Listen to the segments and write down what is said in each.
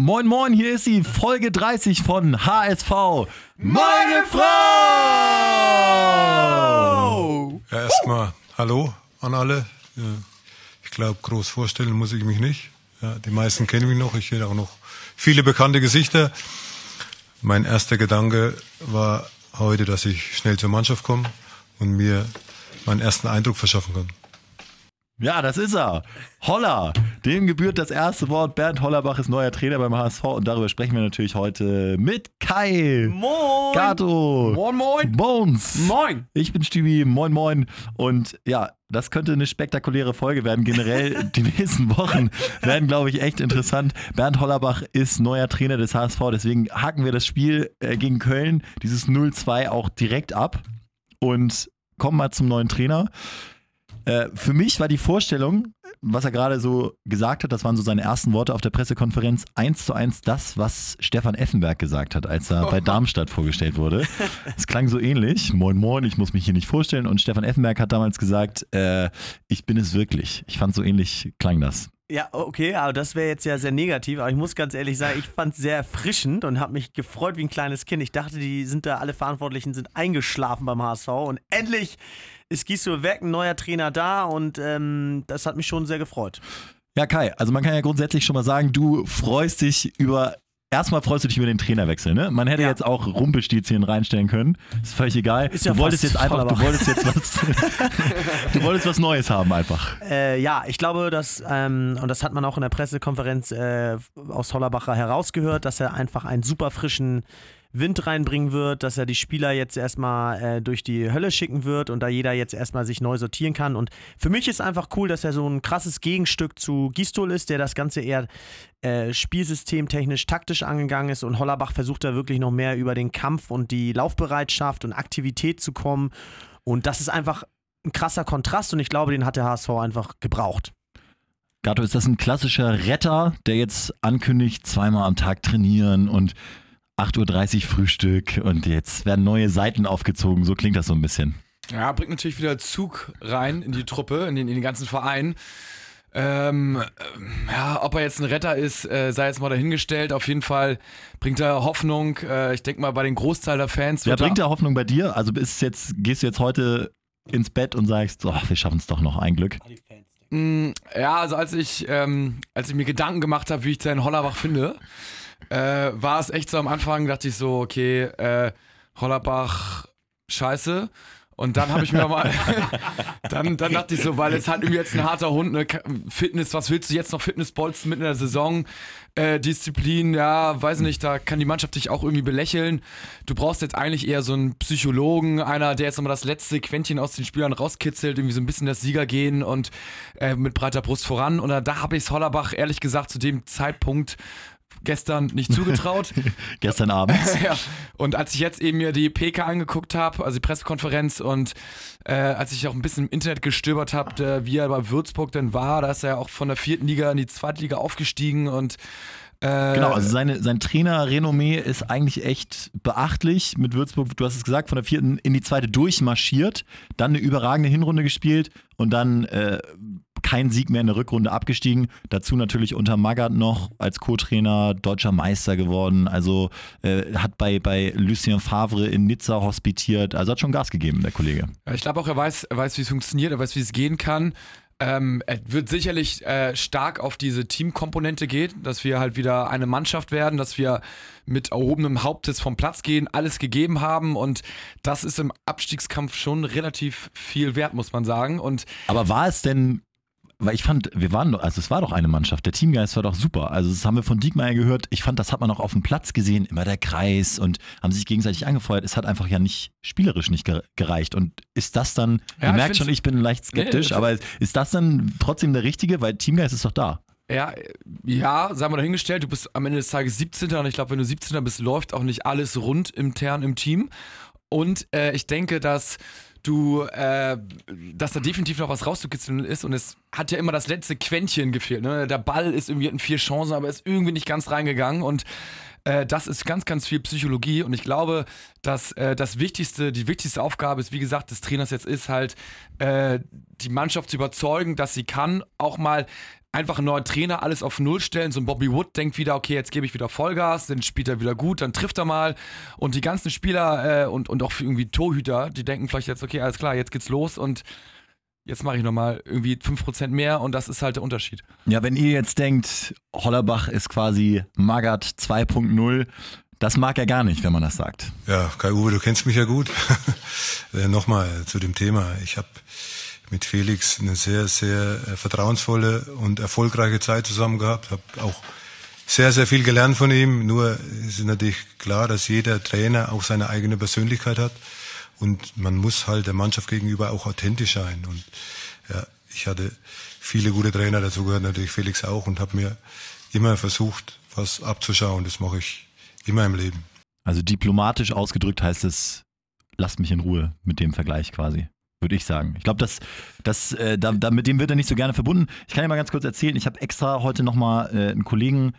Moin, moin, hier ist sie, Folge 30 von HSV. Meine Frau! Ja, erstmal Hallo an alle. Ja, ich glaube, groß vorstellen muss ich mich nicht. Ja, die meisten kennen mich noch. Ich kenne auch noch viele bekannte Gesichter. Mein erster Gedanke war heute, dass ich schnell zur Mannschaft komme und mir meinen ersten Eindruck verschaffen kann. Ja, das ist er. Holler. Dem gebührt das erste Wort. Bernd Hollerbach ist neuer Trainer beim HSV und darüber sprechen wir natürlich heute mit Kai. Moin. Gato. Moin, moin. Bones. Moin. Ich bin Stübi. Moin, moin. Und ja, das könnte eine spektakuläre Folge werden. Generell die nächsten Wochen werden, glaube ich, echt interessant. Bernd Hollerbach ist neuer Trainer des HSV. Deswegen haken wir das Spiel äh, gegen Köln, dieses 0-2, auch direkt ab und kommen mal zum neuen Trainer. Äh, für mich war die Vorstellung, was er gerade so gesagt hat, das waren so seine ersten Worte auf der Pressekonferenz, eins zu eins das, was Stefan Effenberg gesagt hat, als er bei Darmstadt vorgestellt wurde. Es klang so ähnlich. Moin, moin, ich muss mich hier nicht vorstellen. Und Stefan Effenberg hat damals gesagt, äh, ich bin es wirklich. Ich fand so ähnlich klang das. Ja, okay, aber das wäre jetzt ja sehr negativ. Aber ich muss ganz ehrlich sagen, ich fand es sehr erfrischend und habe mich gefreut wie ein kleines Kind. Ich dachte, die sind da, alle Verantwortlichen sind eingeschlafen beim HSV und endlich ist Gisdol weg, ein neuer Trainer da und ähm, das hat mich schon sehr gefreut. Ja, Kai, also man kann ja grundsätzlich schon mal sagen, du freust dich über Erstmal freust du dich über den Trainerwechsel, ne? Man hätte Ja. jetzt auch Rumpelstilzchen reinstellen können. Ist völlig egal. Ist ja du wolltest jetzt einfach, du wolltest jetzt was, du wolltest was Neues haben einfach. Äh, ja, ich glaube, dass, ähm, und das hat man auch in der Pressekonferenz äh, aus Hollerbacher herausgehört, dass er einfach einen super frischen Wind reinbringen wird, dass er die Spieler jetzt erstmal äh, durch die Hölle schicken wird und da jeder jetzt erstmal sich neu sortieren kann. Und für mich ist einfach cool, dass er so ein krasses Gegenstück zu Gistol ist, der das Ganze eher äh, spielsystemtechnisch, taktisch angegangen ist und Hollerbach versucht da wirklich noch mehr über den Kampf und die Laufbereitschaft und Aktivität zu kommen. Und das ist einfach ein krasser Kontrast und ich glaube, den hat der HSV einfach gebraucht. Gato, ist das ein klassischer Retter, der jetzt ankündigt, zweimal am Tag trainieren und 8.30 Uhr Frühstück und jetzt werden neue Seiten aufgezogen? So klingt das so ein bisschen. Ja, bringt natürlich wieder Zug rein in die Truppe, in den, in den ganzen Verein. Ähm, ähm, ja, ob er jetzt ein Retter ist, äh, sei jetzt mal dahingestellt. Auf jeden Fall bringt er Hoffnung. Äh, ich denke mal, bei den Großteil der Fans. Wird er- bringt da Hoffnung bei dir? Also ist jetzt, gehst du jetzt heute ins Bett und sagst, oh, wir schaffen es doch noch ein Glück. Mm, Ja, also als ich, ähm, als ich mir Gedanken gemacht habe, wie ich seinen Hollerbach finde, äh, war es echt so am Anfang, dachte ich so, okay, äh, Hollerbach, scheiße. Und dann habe ich mir mal, dann, dann dachte ich so, weil es halt irgendwie jetzt ein harter Hund, ne, Fitness, was willst du jetzt noch Fitnessbolzen mitten in der Saison? Äh, Disziplin, ja, weiß nicht, da kann die Mannschaft dich auch irgendwie belächeln. Du brauchst jetzt eigentlich eher so einen Psychologen, einer, der jetzt nochmal das letzte Quäntchen aus den Spielern rauskitzelt, irgendwie so ein bisschen das Sieger gehen und äh, mit breiter Brust voran. Und da habe ich es Hollerbach ehrlich gesagt zu dem Zeitpunkt gestern nicht zugetraut. Gestern Abend. ja. Und als ich jetzt eben mir die PK angeguckt habe, also die Pressekonferenz und äh, als ich auch ein bisschen im Internet gestöbert habe, wie er bei Würzburg denn war, da ist er auch von der vierten Liga in die zweite Liga aufgestiegen und äh, Genau, also seine, sein Trainerrenommee ist eigentlich echt beachtlich. Mit Würzburg, du hast es gesagt, von der vierten in die zweite durchmarschiert, dann eine überragende Hinrunde gespielt und dann äh, kein Sieg mehr in der Rückrunde abgestiegen. Dazu natürlich unter Magath noch als Co-Trainer deutscher Meister geworden. Also äh, hat bei, bei Lucien Favre in Nizza hospitiert. Also hat schon Gas gegeben, der Kollege. Ich glaube auch, er weiß, er weiß, wie es funktioniert, er weiß, wie es gehen kann. Ähm, er wird sicherlich äh, stark auf diese Teamkomponente gehen, dass wir halt wieder eine Mannschaft werden, dass wir mit erhobenem Hauptes vom Platz gehen, alles gegeben haben und das ist im Abstiegskampf schon relativ viel wert, muss man sagen. Und Aber war es denn, weil ich fand, wir waren doch, also es war doch eine Mannschaft, der Teamgeist war doch super. Also das haben wir von Diekmeyer gehört. Ich fand, das hat man auch auf dem Platz gesehen, immer der Kreis und haben sich gegenseitig angefeuert. Es hat einfach ja nicht spielerisch nicht ge- gereicht. Und ist das dann, Ja, ihr merkt schon, ich bin leicht skeptisch, Nee, aber ist das dann trotzdem der richtige? Weil Teamgeist ist doch da. Ja, ja, sagen wir dahingestellt, du bist am Ende des Tages 17. und ich glaube, wenn du 17. bist, läuft auch nicht alles rund intern im Team. Und äh, ich denke, dass du, äh, dass da definitiv noch was rauszukitzeln ist und es hat ja immer das letzte Quäntchen gefehlt. Ne? Der Ball ist irgendwie hatten vier Chancen, aber ist irgendwie nicht ganz reingegangen und äh, das ist ganz, ganz viel Psychologie und ich glaube, dass äh, das Wichtigste, die wichtigste Aufgabe ist, wie gesagt, des Trainers jetzt ist halt, äh, die Mannschaft zu überzeugen, dass sie kann, auch mal einfach ein neuer Trainer alles auf Null stellen. So ein Bobby Wood denkt wieder, okay, jetzt gebe ich wieder Vollgas, dann spielt er wieder gut, dann trifft er mal. Und die ganzen Spieler äh, und, und auch irgendwie Torhüter, die denken vielleicht jetzt, okay, alles klar, jetzt geht's los und jetzt mache ich nochmal irgendwie 5% mehr und das ist halt der Unterschied. Ja, wenn ihr jetzt denkt, Hollerbach ist quasi Magath 2.0, das mag er gar nicht, wenn man das sagt. Ja, Kai-Uwe, du kennst mich ja gut. äh, Nochmal zu dem Thema. Ich habe mit Felix eine sehr, sehr äh, vertrauensvolle und erfolgreiche Zeit zusammen gehabt. Habe auch sehr, sehr viel gelernt von ihm. Nur ist natürlich klar, dass jeder Trainer auch seine eigene Persönlichkeit hat. Und man muss halt der Mannschaft gegenüber auch authentisch sein. Und ja, ich hatte viele gute Trainer, dazu gehört natürlich Felix auch und habe mir immer versucht, was abzuschauen. Das mache ich immer im Leben. Also diplomatisch ausgedrückt heißt es, lasst mich in Ruhe mit dem Vergleich quasi. Würde ich sagen. Ich glaube, das, das, äh, da, da, mit dem wird er nicht so gerne verbunden. Ich kann dir mal ganz kurz erzählen, ich habe extra heute nochmal äh, einen Kollegen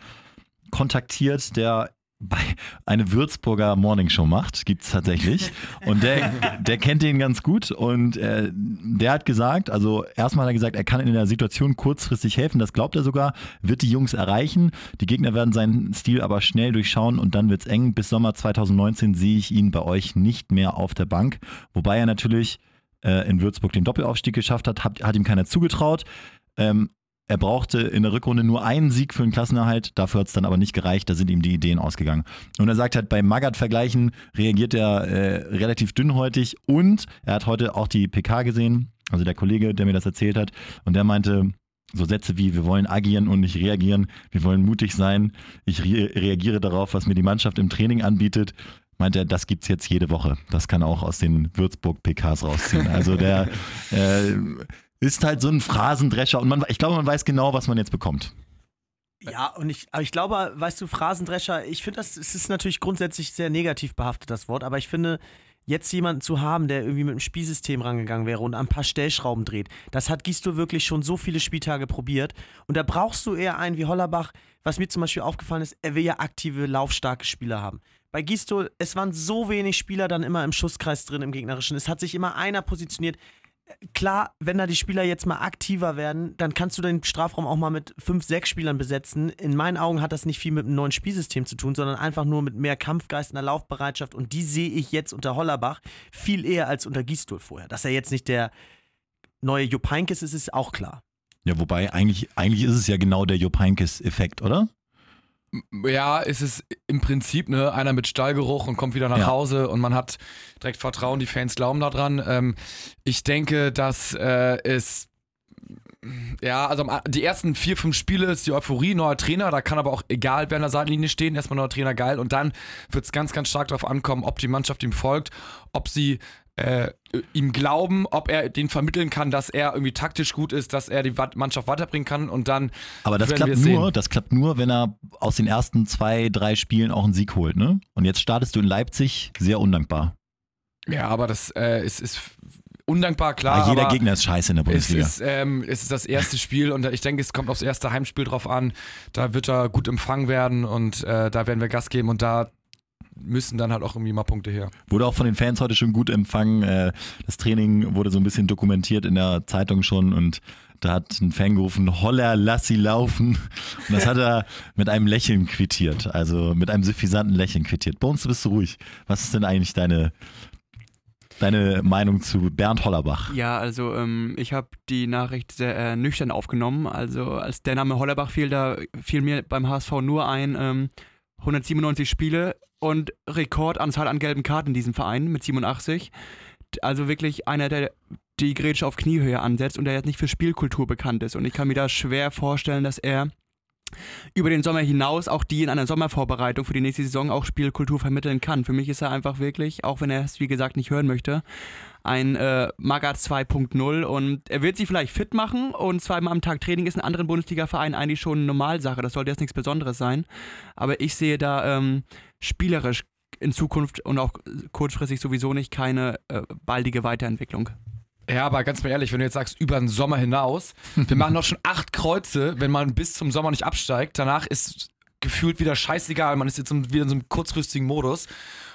kontaktiert, der bei eine Würzburger Morningshow macht, gibt es tatsächlich. Und der, der kennt den ganz gut und äh, der hat gesagt, also erstmal hat er gesagt, er kann in der Situation kurzfristig helfen, das glaubt er sogar, wird die Jungs erreichen. Die Gegner werden seinen Stil aber schnell durchschauen und dann wird es eng. Bis Sommer 2019 sehe ich ihn bei euch nicht mehr auf der Bank. Wobei er natürlich äh, in Würzburg den Doppelaufstieg geschafft hat, hat, hat ihm keiner zugetraut. Ähm, er brauchte in der Rückrunde nur einen Sieg für den Klassenerhalt, dafür hat es dann aber nicht gereicht, da sind ihm die Ideen ausgegangen. Und er sagt halt, bei Magath-Vergleichen reagiert er äh, relativ dünnhäutig und er hat heute auch die PK gesehen, also der Kollege, der mir das erzählt hat, und der meinte, so Sätze wie, wir wollen agieren und nicht reagieren, wir wollen mutig sein, ich re reagiere darauf, was mir die Mannschaft im Training anbietet, meint er, das gibt es jetzt jede Woche. Das kann auch aus den Würzburg-PKs rausziehen. Also der äh, ist halt so ein Phrasendrescher und man, ich glaube, man weiß genau, was man jetzt bekommt. Ja, und ich, aber ich glaube, weißt du, Phrasendrescher, ich finde, das es ist natürlich grundsätzlich sehr negativ behaftet, das Wort, aber ich finde, jetzt jemanden zu haben, der irgendwie mit dem Spielsystem rangegangen wäre und ein paar Stellschrauben dreht, das hat Gisto wirklich schon so viele Spieltage probiert. Und da brauchst du eher einen wie Hollerbach, was mir zum Beispiel aufgefallen ist, er will ja aktive, laufstarke Spieler haben. Bei Gisto, es waren so wenig Spieler dann immer im Schusskreis drin im Gegnerischen. Es hat sich immer einer positioniert klar, wenn da die Spieler jetzt mal aktiver werden, dann kannst du den Strafraum auch mal mit fünf, sechs Spielern besetzen. In meinen Augen hat das nicht viel mit einem neuen Spielsystem zu tun, sondern einfach nur mit mehr Kampfgeist, einer Laufbereitschaft. Und die sehe ich jetzt unter Hollerbach viel eher als unter Gistol vorher. Dass er jetzt nicht der neue Jupp Heynckes ist, ist auch klar. Ja, wobei eigentlich, eigentlich ist es ja genau der Jupp Heynckes-Effekt, oder? Ja, es ist im Prinzip ne, einer mit Stallgeruch und kommt wieder nach ja. Hause und man hat direkt Vertrauen, die Fans glauben daran. Ähm, ich denke, dass äh, es ja, also die ersten vier, fünf Spiele ist die Euphorie, neuer Trainer, da kann aber auch egal wer an der Seitenlinie stehen, erstmal neuer Trainer geil und dann wird es ganz, ganz stark darauf ankommen, ob die Mannschaft ihm folgt, ob sie äh, ihm glauben, ob er den vermitteln kann, dass er irgendwie taktisch gut ist, dass er die Mannschaft weiterbringen kann und dann. Aber das klappt nur, das klappt nur, wenn er aus den ersten zwei, drei Spielen auch einen Sieg holt, ne? Und jetzt startest du in Leipzig sehr undankbar. Ja, aber das äh, ist, ist undankbar, klar. Ja, jeder Gegner ist scheiße in der Bundesliga. Es ist, ähm, es ist das erste Spiel und ich denke, es kommt aufs erste Heimspiel drauf an. Da wird er gut empfangen werden und äh, da werden wir Gas geben und da müssen dann halt auch irgendwie mal Punkte her. Wurde auch von den Fans heute schon gut empfangen. Äh, das Training wurde so ein bisschen dokumentiert in der Zeitung schon und da hat ein Fan gerufen, Holler, lass sie laufen. Und das hat er mit einem Lächeln quittiert, also mit einem suffisanten Lächeln quittiert. Uns bist du ruhig. Was ist denn eigentlich deine, deine Meinung zu Bernd Hollerbach? Ja, also ähm, ich habe die Nachricht sehr äh, nüchtern aufgenommen. Also als der Name Hollerbach fiel, da fiel mir beim HSV nur ein, ähm, 197 Spiele und Rekordanzahl an gelben Karten in diesem Verein mit 87. Also wirklich einer, der die Grätsche auf Kniehöhe ansetzt und der jetzt nicht für Spielkultur bekannt ist. Und ich kann mir da schwer vorstellen, dass er über den Sommer hinaus auch die in einer Sommervorbereitung für die nächste Saison auch Spielkultur vermitteln kann. Für mich ist er einfach wirklich, auch wenn er es wie gesagt nicht hören möchte, ein äh, Magath 2.0 und er wird sich vielleicht fit machen und zweimal am Tag Training ist in anderen Bundesliga-Vereinen eigentlich schon eine Normalsache. Das sollte jetzt nichts Besonderes sein. Aber ich sehe da ähm, spielerisch in Zukunft und auch kurzfristig sowieso nicht keine äh, baldige Weiterentwicklung. Ja, aber ganz mal ehrlich, wenn du jetzt sagst, über den Sommer hinaus, wir machen doch schon acht Kreuze, wenn man bis zum Sommer nicht absteigt. Danach ist gefühlt wieder scheißegal, man ist jetzt wieder in so einem kurzfristigen Modus.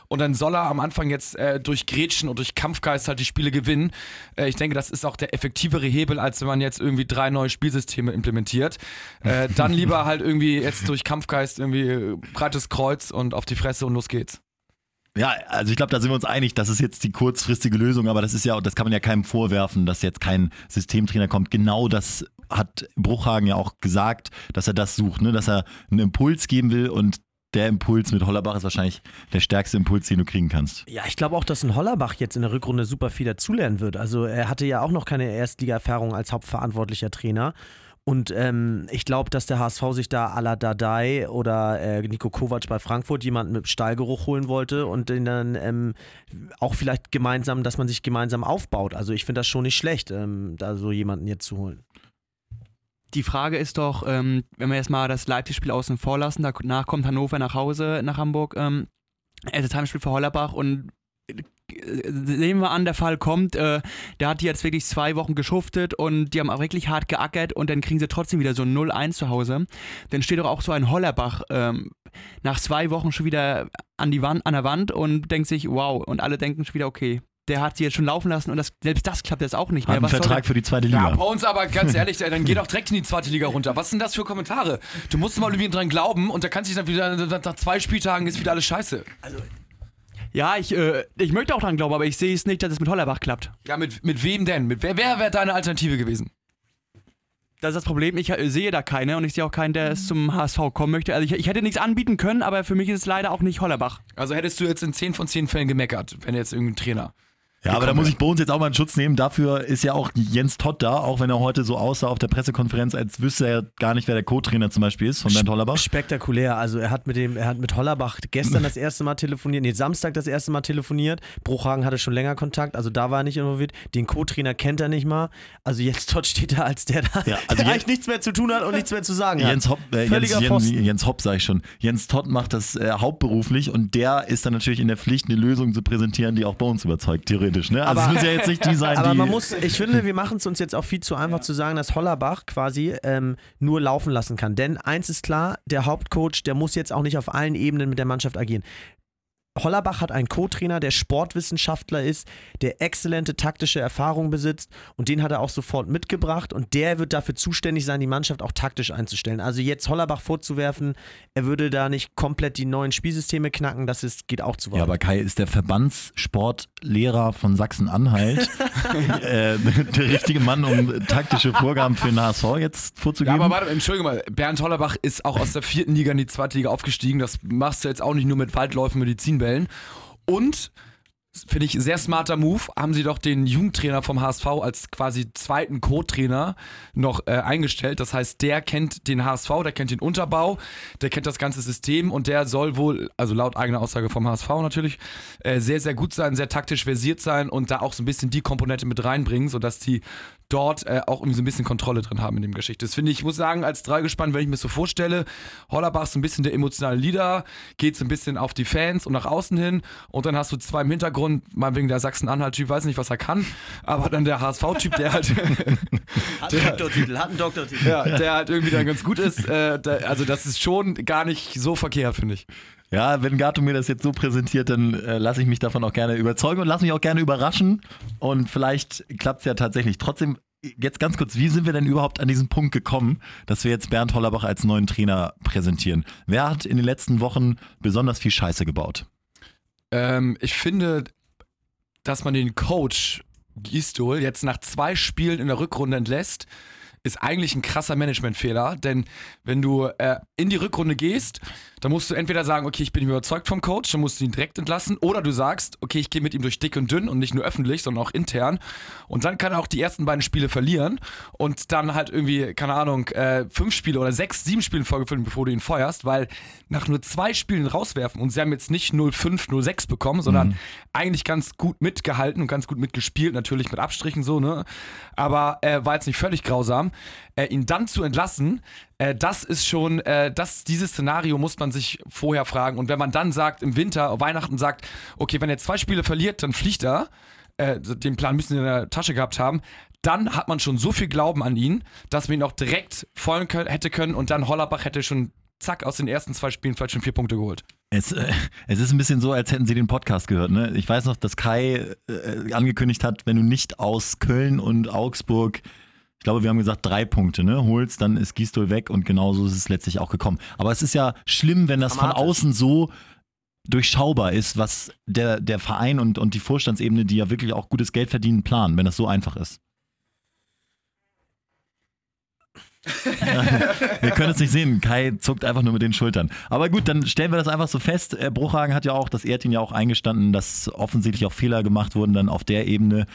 und dann soll er am Anfang jetzt äh, durch Gretchen und durch Kampfgeist halt die Spiele gewinnen. Äh, ich denke, das ist auch der effektivere Hebel, als wenn man jetzt irgendwie drei neue Spielsysteme implementiert. Äh, dann lieber halt irgendwie jetzt durch Kampfgeist irgendwie breites Kreuz und auf die Fresse und los geht's. Ja, also ich glaube, da sind wir uns einig, das ist jetzt die kurzfristige Lösung, aber das ist ja, das kann man ja keinem vorwerfen, dass jetzt kein Systemtrainer kommt. Genau das hat Bruchhagen ja auch gesagt, dass er das sucht, ne? dass er einen Impuls geben will und der Impuls mit Hollerbach ist wahrscheinlich der stärkste Impuls, den du kriegen kannst. Ja, ich glaube auch, dass ein Hollerbach jetzt in der Rückrunde super viel dazulernen wird. Also er hatte ja auch noch keine Erstliga-Erfahrung als hauptverantwortlicher Trainer. Und ähm, ich glaube, dass der HSV sich da à la Dadai oder äh, Nico Kovac bei Frankfurt jemanden mit Stallgeruch holen wollte und den dann ähm, auch vielleicht gemeinsam, dass man sich gemeinsam aufbaut. Also ich finde das schon nicht schlecht, ähm, da so jemanden jetzt zu holen. Die Frage ist doch, ähm, wenn wir jetzt mal das Leipzig-Spiel außen vor lassen, danach kommt Hannover nach Hause, nach Hamburg, ähm, erstes Heimspiel für Hollerbach und nehmen wir an, der Fall kommt, äh, der hat jetzt wirklich zwei Wochen geschuftet und die haben auch wirklich hart geackert und dann kriegen sie trotzdem wieder so 0-1 zu Hause. Dann steht doch auch so ein Hollerbach ähm, nach zwei Wochen schon wieder an, die Wand, an der Wand und denkt sich, wow, und alle denken schon wieder, okay, der hat sie jetzt schon laufen lassen und das, selbst das klappt jetzt auch nicht mehr. Hat einen Vertrag für die zweite Liga. Ja, bei uns aber ganz ehrlich, dann geh doch direkt in die zweite Liga runter. Was sind das für Kommentare? Du musst mal irgendwie dran glauben und da kannst du dann wieder nach zwei Spieltagen ist wieder alles scheiße. Also ja, ich, äh, ich möchte auch dran glauben, aber ich sehe es nicht, dass es mit Hollerbach klappt. Ja, mit, mit wem denn? Mit wer wer wäre deine Alternative gewesen? Das ist das Problem, ich äh, sehe da keine und ich sehe auch keinen, der es zum HSV kommen möchte. Also ich, ich, hätte nichts anbieten können, aber für mich ist es leider auch nicht Hollerbach. Also hättest du jetzt in 10 von 10 Fällen gemeckert, wenn jetzt irgendein Trainer ja, aber da muss ich Bones jetzt auch mal einen Schutz nehmen. Dafür ist ja auch Jens Todd da, auch wenn er heute so aussah auf der Pressekonferenz, als wüsste er gar nicht, wer der Co-Trainer zum Beispiel ist von Bernd Hollerbach. Spektakulär. Also er hat mit dem, er hat mit Hollerbach gestern das erste Mal telefoniert, nee, Samstag das erste Mal telefoniert. Bruchhagen hatte schon länger Kontakt, also da war er nicht involviert. Den Co-Trainer kennt er nicht mal. Also Jens Todd steht da als der da, ja, also der eigentlich nichts mehr zu tun hat und nichts mehr zu sagen Jens hat. Hopp, äh, Jens, Jens, Jens Hopp, sag ich schon. Jens Todd macht das äh, hauptberuflich und der ist dann natürlich in der Pflicht, eine Lösung zu präsentieren, die auch bei uns überzeugt, theoretisch. Ne? Also aber, jetzt nicht die sein, Aber die man muss, ich finde, wir machen es uns jetzt auch viel zu einfach zu sagen, dass Hollerbach quasi ähm, nur laufen lassen kann. Denn eins ist klar, der Hauptcoach, der muss jetzt auch nicht auf allen Ebenen mit der Mannschaft agieren. Hollerbach hat einen Co-Trainer, der Sportwissenschaftler ist, der exzellente taktische Erfahrung besitzt und den hat er auch sofort mitgebracht und der wird dafür zuständig sein, die Mannschaft auch taktisch einzustellen. Also jetzt Hollerbach vorzuwerfen, er würde da nicht komplett die neuen Spielsysteme knacken, das ist, geht auch zu weit. Ja, aber Kai ist der Verbandssportlehrer von Sachsen-Anhalt äh, der richtige Mann, um taktische Vorgaben für den HSV jetzt vorzugeben. Ja, aber warte, entschuldige mal, Bernd Hollerbach ist auch aus der vierten Liga in die zweite Liga aufgestiegen. Das machst du jetzt auch nicht nur mit Waldläufen, Medizinbällen. Und finde ich sehr smarter Move, haben sie doch den Jugendtrainer vom HSV als quasi zweiten Co-Trainer noch äh, eingestellt. Das heißt, der kennt den HSV, der kennt den Unterbau, der kennt das ganze System und der soll wohl, also laut eigener Aussage vom HSV natürlich, äh, sehr, sehr gut sein, sehr taktisch versiert sein und da auch so ein bisschen die Komponente mit reinbringen, sodass die dort äh, auch irgendwie so ein bisschen Kontrolle drin haben in dem Geschichte. Das finde ich, ich muss sagen, als Dreigespann, wenn ich mir so vorstelle, Hollerbach ist so ein bisschen der emotionale Leader, geht so ein bisschen auf die Fans und nach außen hin und dann hast du zwei im Hintergrund, mal wegen der Sachsen-Anhalt-Typ, weiß nicht, was er kann, aber dann der HSV-Typ, der halt hat einen Doktortitel, hat einen Doktortitel. Ja, der halt irgendwie dann ganz gut ist. Äh, der, also das ist schon gar nicht so verkehrt, finde ich. Ja, wenn Gato mir das jetzt so präsentiert, dann äh, lasse ich mich davon auch gerne überzeugen und lasse mich auch gerne überraschen. Und vielleicht klappt es ja tatsächlich. Trotzdem, jetzt ganz kurz, wie sind wir denn überhaupt an diesen Punkt gekommen, dass wir jetzt Bernd Hollerbach als neuen Trainer präsentieren? Wer hat in den letzten Wochen besonders viel Scheiße gebaut? Ähm, ich finde, dass man den Coach Gistol jetzt nach zwei Spielen in der Rückrunde entlässt, ist eigentlich ein krasser Managementfehler, denn wenn du äh, in die Rückrunde gehst, dann musst du entweder sagen, okay, ich bin überzeugt vom Coach, dann musst du ihn direkt entlassen, oder du sagst, okay, ich gehe mit ihm durch dick und dünn und nicht nur öffentlich, sondern auch intern. Und dann kann er auch die ersten beiden Spiele verlieren und dann halt irgendwie, keine Ahnung, äh, fünf Spiele oder sechs, sieben Spiele in Folge füllen, bevor du ihn feuerst, weil nach nur zwei Spielen rauswerfen und sie haben jetzt nicht 0-5, 0-6 bekommen, sondern mhm. eigentlich ganz gut mitgehalten und ganz gut mitgespielt, natürlich mit Abstrichen so, ne? Aber er äh, war jetzt nicht völlig grausam äh, ihn dann zu entlassen, äh, das ist schon, äh, das, dieses Szenario muss man sich vorher fragen. Und wenn man dann sagt, im Winter, Weihnachten sagt, okay, wenn er zwei Spiele verliert, dann fliegt er, äh, den Plan müssen sie in der Tasche gehabt haben, dann hat man schon so viel Glauben an ihn, dass man ihn auch direkt feuern können, hätte können und dann Hollerbach hätte schon zack, aus den ersten zwei Spielen vielleicht schon vier Punkte geholt. Es, äh, es ist ein bisschen so, als hätten sie den Podcast gehört. Ne? Ich weiß noch, dass Kai äh, angekündigt hat, wenn du nicht aus Köln und Augsburg, glaube, wir haben gesagt, drei Punkte ne, holst, dann ist Gistol weg und genauso ist es letztlich auch gekommen. Aber es ist ja schlimm, wenn das von außen so durchschaubar ist, was der, der Verein und, und die Vorstandsebene, die ja wirklich auch gutes Geld verdienen, planen, wenn das so einfach ist. wir können es nicht sehen. Kai zuckt einfach nur mit den Schultern. Aber gut, dann stellen wir das einfach so fest. Äh, Bruchhagen hat ja auch, das ehrt ihn ja auch eingestanden, dass offensichtlich auch Fehler gemacht wurden dann auf der Ebene.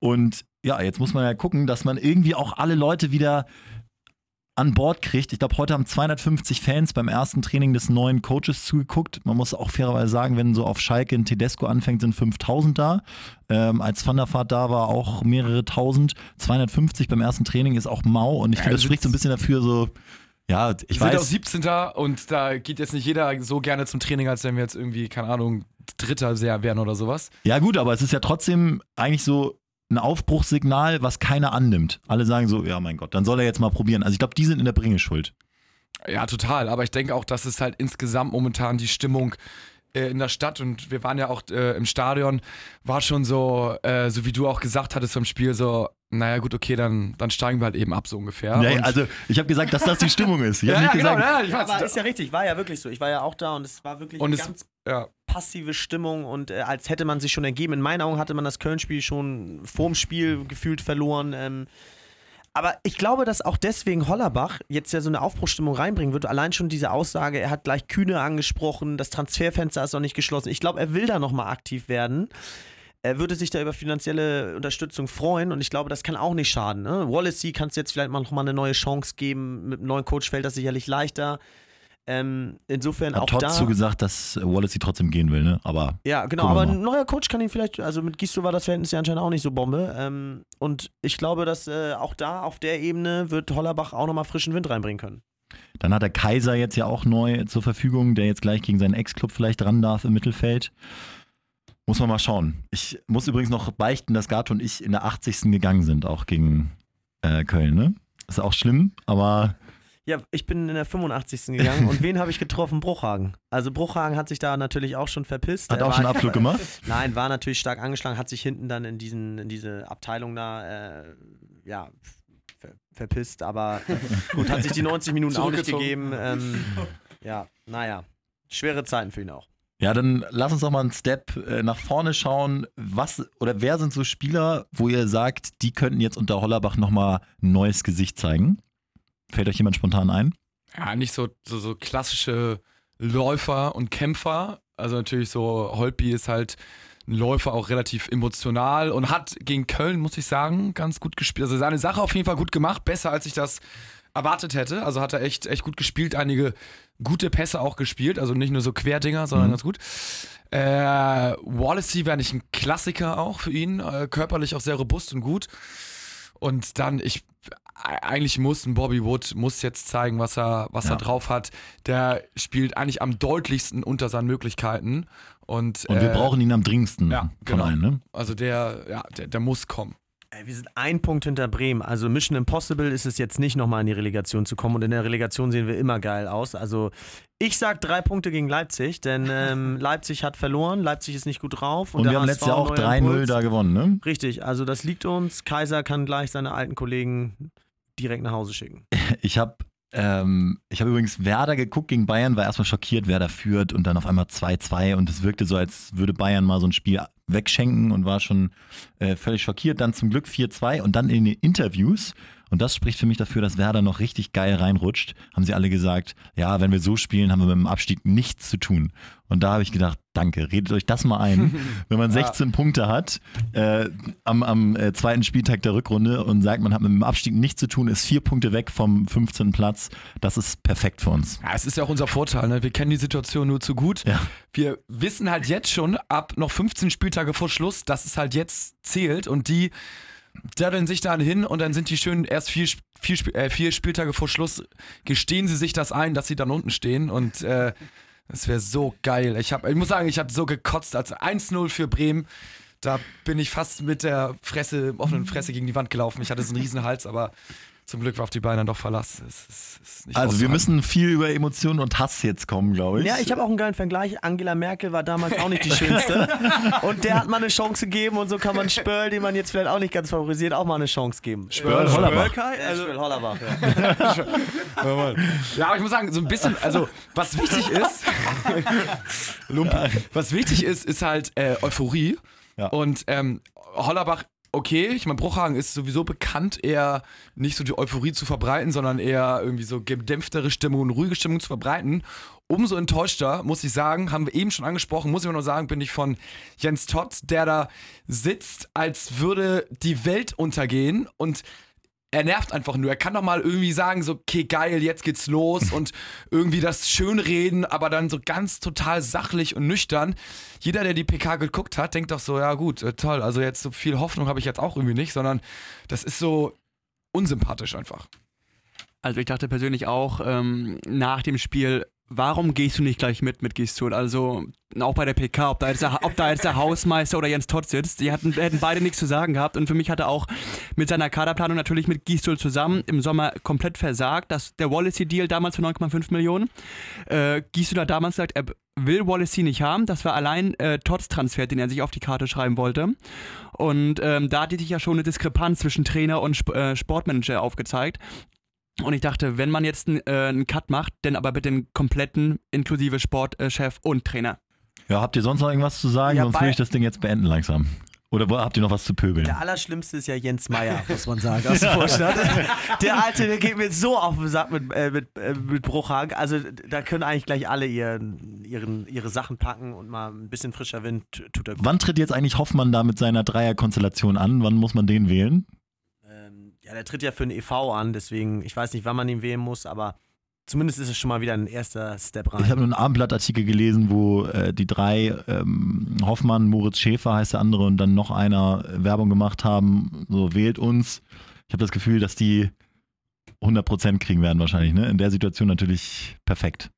Und ja, jetzt muss man ja gucken, dass man irgendwie auch alle Leute wieder an Bord kriegt. Ich glaube, heute haben 250 Fans beim ersten Training des neuen Coaches zugeguckt. Man muss auch fairerweise sagen, wenn so auf Schalke ein Tedesco anfängt, sind 5000 da. Ähm, als Van der Vaart da war, auch mehrere tausend. 250 beim ersten Training ist auch mau und ich Ja, finde, das spricht so ein bisschen dafür, so, ja, ich Wir sind auch weiß. 17. und da geht jetzt nicht jeder so gerne zum Training, als wenn wir jetzt irgendwie, keine Ahnung, Dritter sehr wären oder sowas. Ja, gut, aber es ist ja trotzdem eigentlich so ein Aufbruchssignal, was keiner annimmt. Alle sagen so, ja, mein Gott, dann soll er jetzt mal probieren. Also ich glaube, die sind in der Bringe schuld. Ja, total. Aber ich denke auch, dass es halt insgesamt momentan die Stimmung äh, in der Stadt und wir waren ja auch äh, im Stadion, war schon so, äh, so wie du auch gesagt hattest vom Spiel, so, naja, gut, okay, dann, dann steigen wir halt eben ab, so ungefähr. Ja, Und- also ich habe gesagt, dass das die Stimmung ist. Ich ja, habe ja, nicht genau, gesagt, ja, ich weiß. Aber ist ja richtig, war ja wirklich so. Ich war ja auch da und es war wirklich Und eine es- ganz ja. Passive Stimmung und äh, als hätte man sich schon ergeben. In meinen Augen hatte man das Köln-Spiel schon vorm Spiel gefühlt verloren. Ähm, aber ich glaube, dass auch deswegen Hollerbach jetzt ja so eine Aufbruchstimmung reinbringen wird. Allein schon diese Aussage, er hat gleich Kühne angesprochen, das Transferfenster ist noch nicht geschlossen. Ich glaube, er will da nochmal aktiv werden. Er würde sich da über finanzielle Unterstützung freuen und ich glaube, das kann auch nicht schaden. Ne? Wallacey kannst du jetzt vielleicht mal nochmal eine neue Chance geben. Mit einem neuen Coach fällt das sicherlich leichter. Ähm, insofern hat auch Todd da. zugesagt, dass Wallacey trotzdem gehen will, ne? Aber Ja, genau, aber ein neuer Coach kann ihn vielleicht, also mit Gisto war das Verhältnis ja anscheinend auch nicht so Bombe. Ähm, und ich glaube, dass äh, auch da, auf der Ebene, wird Hollerbach auch nochmal frischen Wind reinbringen können. dann hat der Kaiser jetzt ja auch neu zur Verfügung, der jetzt gleich gegen seinen Ex-Club vielleicht ran darf im Mittelfeld. Muss man mal schauen. Ich muss übrigens noch beichten, dass Gato und ich in der 80. gegangen sind, auch gegen äh, Köln, ne? Ist auch schlimm, aber Ja, ich bin in der 85. gegangen und wen habe ich getroffen? Bruchhagen. Also Bruchhagen hat sich da natürlich auch schon verpisst. hat Er auch schon Abflug gemacht. Nein, war natürlich stark angeschlagen, hat sich hinten dann in, diesen, in diese Abteilung da, äh, ja, ver verpisst, aber gut, hat sich die 90 Minuten auch nicht gegeben. Ähm, ja, naja, schwere Zeiten für ihn auch. Ja, dann lass uns doch mal einen Step äh, nach vorne schauen. Was oder wer sind so Spieler, wo ihr sagt, die könnten jetzt unter Hollerbach nochmal ein neues Gesicht zeigen? Fällt euch jemand spontan ein? ja, nicht so, so, so klassische Läufer und Kämpfer. Also natürlich so, Holpi ist halt ein Läufer auch relativ emotional und hat gegen Köln, muss ich sagen, ganz gut gespielt. Also seine Sache auf jeden Fall gut gemacht, besser als ich das erwartet hätte. Also hat er echt, echt gut gespielt, einige gute Pässe auch gespielt, also nicht nur so Querdinger, sondern Mhm. ganz gut. Äh, Wallacey wäre nicht ein Klassiker auch für ihn, äh, körperlich auch sehr robust und gut. Und dann, ich, eigentlich muss ein Bobby Wood muss jetzt zeigen, was er, was Ja. er drauf hat. Der spielt eigentlich am deutlichsten unter seinen Möglichkeiten. Und, Und wir äh, brauchen ihn am dringendsten ja, von genau. allen, ne? Also der, ja, der, der muss kommen. Wir sind ein Punkt hinter Bremen. Also Mission Impossible ist es jetzt nicht nochmal in die Relegation zu kommen. Und in der Relegation sehen wir immer geil aus. Also ich sag drei Punkte gegen Leipzig, denn ähm, Leipzig hat verloren, Leipzig ist nicht gut drauf. Und der wir haben HSV letztes Jahr auch neuer 3-0 Impuls. da gewonnen, ne? Richtig, also das liegt uns. Kaiser kann gleich seine alten Kollegen direkt nach Hause schicken. Ich habe ähm, ich habe übrigens Werder geguckt gegen Bayern, war erstmal schockiert, Werder führt und dann auf einmal 2-2 und es wirkte so, als würde Bayern mal so ein Spiel wegschenken und war schon äh, völlig schockiert. Dann zum Glück 4-2 und dann in den Interviews, und das spricht für mich dafür, dass Werder noch richtig geil reinrutscht, haben sie alle gesagt, ja, wenn wir so spielen, haben wir mit dem Abstieg nichts zu tun. Und da habe ich gedacht, danke, redet euch das mal ein. wenn man 16 Punkte hat äh, am, am äh, zweiten Spieltag der Rückrunde und sagt, man hat mit dem Abstieg nichts zu tun, ist vier Punkte weg vom 15. Platz, das ist perfekt für uns. Ja, es ist ja auch unser Vorteil, ne? Wir kennen die Situation nur zu gut. Ja. Wir wissen halt jetzt schon, ab noch 15 Spieltage vor Schluss, dass es halt jetzt zählt und die daddeln sich dann hin und dann sind die schön erst vier, vier, äh, vier Spieltage vor Schluss, gestehen sie sich das ein, dass sie dann unten stehen und äh, das wäre so geil. Ich, hab, ich muss sagen, ich habe so gekotzt, als 1-0 für Bremen. Da bin ich fast mit der Fresse, offenen Fresse gegen die Wand gelaufen. Ich hatte so einen riesen Hals, aber zum Glück war auf die Beine doch Verlass. Es nicht Also wir müssen viel über Emotionen und Hass jetzt kommen, glaube ich. Ja, ich habe auch einen geilen Vergleich. Angela Merkel war damals auch nicht die schönste. Und der hat mal eine Chance gegeben und so kann man Spörl, den man jetzt vielleicht auch nicht ganz favorisiert, auch mal eine Chance geben. Spörl Hollerbach. Also, Spörl Hollerbach, ja. Ja, aber ich muss sagen, so ein bisschen, also was wichtig ist, Lumpi, was wichtig ist, ist halt äh, Euphorie. Ja. Und ähm, Hollerbach, okay, ich meine, Bruchhagen ist sowieso bekannt, eher nicht so die Euphorie zu verbreiten, sondern eher irgendwie so gedämpftere Stimmung und ruhige Stimmung zu verbreiten. Umso enttäuschter, muss ich sagen, haben wir eben schon angesprochen, muss ich nur sagen, bin ich von Jens Todd, der da sitzt, als würde die Welt untergehen und er nervt einfach nur. Er kann doch mal irgendwie sagen, so, okay, geil, jetzt geht's los und irgendwie das Schönreden, aber dann so ganz total sachlich und nüchtern. Jeder, der die PK geguckt hat, denkt doch so, ja gut, äh, toll, also jetzt so viel Hoffnung habe ich jetzt auch irgendwie nicht, sondern das ist so unsympathisch einfach. Also ich dachte persönlich auch ähm, nach dem Spiel, warum gehst du nicht gleich mit mit Gistul? Also auch bei der PK, ob da jetzt der, ob da jetzt der Hausmeister oder Jens Todd sitzt, die hatten, hätten beide nichts zu sagen gehabt und für mich hat er auch mit seiner Kaderplanung natürlich mit Gistul zusammen im Sommer komplett versagt. Das, der Wallacey-Deal damals für 9,5 Millionen. Äh, Gistul hat damals gesagt, er will Wallacey nicht haben. Das war allein äh, Todds Transfer, den er sich auf die Karte schreiben wollte. Und ähm, da hatte sich ja schon eine Diskrepanz zwischen Trainer und Sp äh, Sportmanager aufgezeigt. Und ich dachte, wenn man jetzt einen, äh, einen Cut macht, dann aber bitte den kompletten, inklusive Sportchef und Trainer. Ja, habt ihr sonst noch irgendwas zu sagen? Ja, Sonst würde ich das Ding jetzt beenden langsam. Oder wo- habt ihr noch was zu pöbeln? Der Allerschlimmste ist ja Jens Meyer, muss man sagen, aus dem Vorstand. Der Alte, der geht mir so auf den Sack mit, äh, mit, äh, mit Bruchhagen. Also da können eigentlich gleich alle ihren, ihren, ihre Sachen packen und mal ein bisschen frischer Wind tut er gut. Wann tritt jetzt eigentlich Hoffmann da mit seiner Dreierkonstellation an? Wann muss man den wählen? Ja, der tritt ja für den EV an, deswegen, ich weiß nicht, wann man ihn wählen muss, aber zumindest ist es schon mal wieder ein erster Step rein. Ich habe nur einen Abendblattartikel gelesen, wo äh, die drei, ähm, Hoffmann, Moritz Schäfer heißt der andere und dann noch einer äh, Werbung gemacht haben, so wählt uns. Ich habe das Gefühl, dass die 100% kriegen werden wahrscheinlich. Ne? In der Situation natürlich perfekt.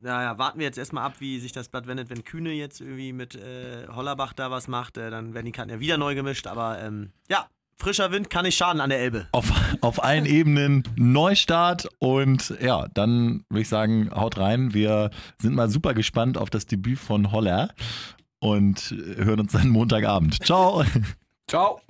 Naja, warten wir jetzt erstmal ab, wie sich das Blatt wendet, wenn Kühne jetzt irgendwie mit äh, Hollerbach da was macht, äh, dann werden die Karten ja wieder neu gemischt, aber ähm, ja, frischer Wind kann nicht schaden an der Elbe. Auf, auf allen Ebenen Neustart und ja, dann würde ich sagen, haut rein. Wir sind mal super gespannt auf das Debüt von Holler und hören uns dann Montagabend. Ciao! Ciao.